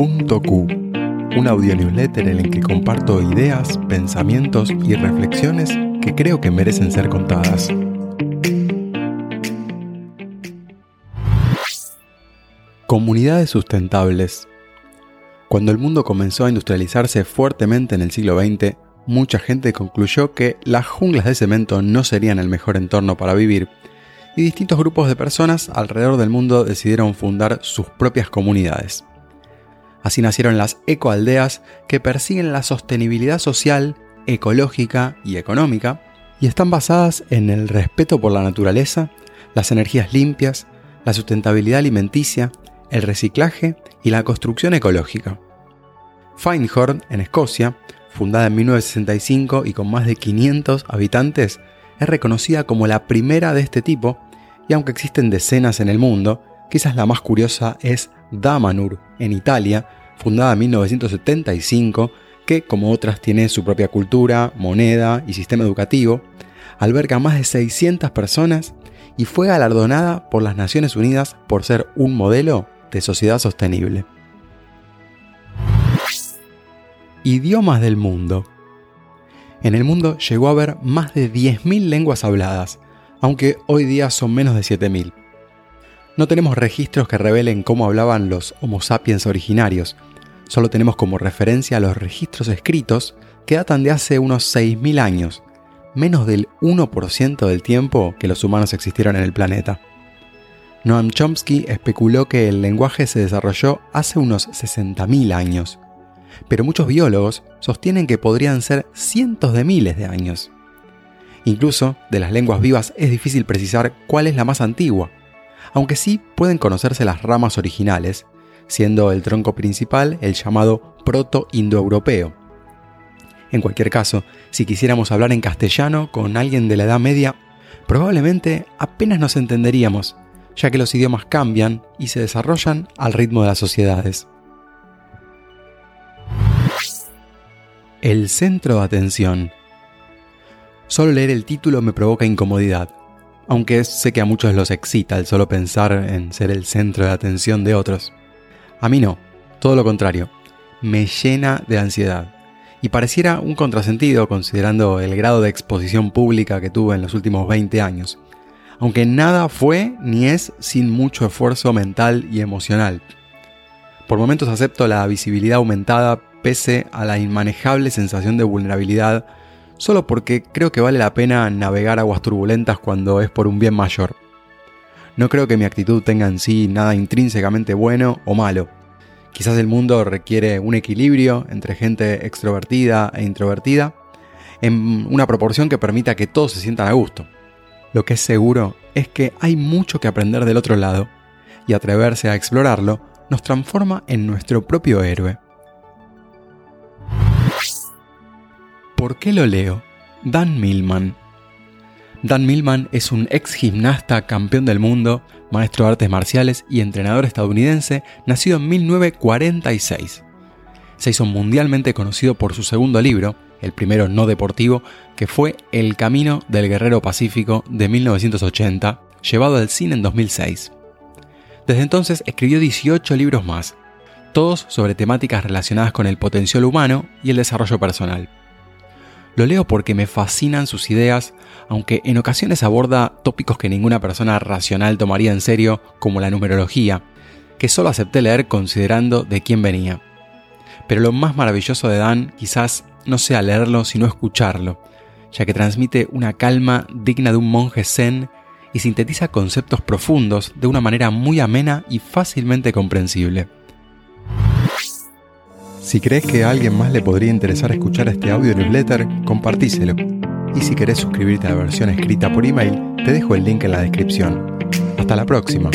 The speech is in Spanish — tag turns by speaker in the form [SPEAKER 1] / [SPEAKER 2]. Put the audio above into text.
[SPEAKER 1] Q, un audio newsletter en el que comparto ideas, pensamientos y reflexiones que creo que merecen ser contadas. Comunidades sustentables. Cuando el mundo comenzó a industrializarse fuertemente en el siglo XX, mucha gente concluyó que las junglas de cemento no serían el mejor entorno para vivir y distintos grupos de personas alrededor del mundo decidieron fundar sus propias comunidades. Así nacieron las ecoaldeas que persiguen la sostenibilidad social, ecológica y económica y están basadas en el respeto por la naturaleza, las energías limpias, la sustentabilidad alimenticia, el reciclaje y la construcción ecológica. Finehorn, en Escocia, fundada en 1965 y con más de 500 habitantes, es reconocida como la primera de este tipo, y aunque existen decenas en el mundo, quizás la más curiosa es Damanur, en Italia, fundada en 1975, que como otras tiene su propia cultura, moneda y sistema educativo, alberga más de 600 personas y fue galardonada por las Naciones Unidas por ser un modelo de sociedad sostenible. Idiomas del mundo. En el mundo llegó a haber más de 10.000 lenguas habladas, aunque hoy día son menos de 7.000. No tenemos registros que revelen cómo hablaban los Homo sapiens originarios, solo tenemos como referencia los registros escritos que datan de hace unos 6.000 años, menos del 1% del tiempo que los humanos existieron en el planeta. Noam Chomsky especuló que el lenguaje se desarrolló hace unos 60.000 años, pero muchos biólogos sostienen que podrían ser cientos de miles de años. Incluso de las lenguas vivas es difícil precisar cuál es la más antigua, aunque sí pueden conocerse las ramas originales, siendo el tronco principal el llamado proto-indoeuropeo. En cualquier caso, si quisiéramos hablar en castellano con alguien de la Edad Media, probablemente apenas nos entenderíamos, ya que los idiomas cambian y se desarrollan al ritmo de las sociedades. El centro de atención. Solo leer el título me provoca incomodidad, aunque sé que a muchos los excita el solo pensar en ser el centro de atención de otros. A mí no, todo lo contrario, me llena de ansiedad. Y pareciera un contrasentido considerando el grado de exposición pública que tuve en los últimos 20 años, aunque nada fue ni es sin mucho esfuerzo mental y emocional. Por momentos acepto la visibilidad aumentada pese a la inmanejable sensación de vulnerabilidad, solo porque creo que vale la pena navegar aguas turbulentas cuando es por un bien mayor. No creo que mi actitud tenga en sí nada intrínsecamente bueno o malo. Quizás el mundo requiere un equilibrio entre gente extrovertida e introvertida, en una proporción que permita que todos se sientan a gusto. Lo que es seguro es que hay mucho que aprender del otro lado, y atreverse a explorarlo nos transforma en nuestro propio héroe. ¿Por qué lo leo? Dan Millman. Dan Millman es un ex gimnasta campeón del mundo, maestro de artes marciales y entrenador estadounidense, nacido en 1946. Se hizo mundialmente conocido por su segundo libro, el primero no deportivo, que fue El Camino del Guerrero Pacífico de 1980, llevado al cine en 2006. Desde entonces escribió 18 libros más, todos sobre temáticas relacionadas con el potencial humano y el desarrollo personal. Lo leo porque me fascinan sus ideas, aunque en ocasiones aborda tópicos que ninguna persona racional tomaría en serio, como la numerología, que solo acepté leer considerando de quién venía. Pero lo más maravilloso de Dan quizás no sea leerlo, sino escucharlo, ya que transmite una calma digna de un monje zen y sintetiza conceptos profundos de una manera muy amena y fácilmente comprensible. Si crees que a alguien más le podría interesar escuchar este audio newsletter, compartíselo. Y si querés suscribirte a la versión escrita por email, te dejo el link en la descripción. Hasta la próxima.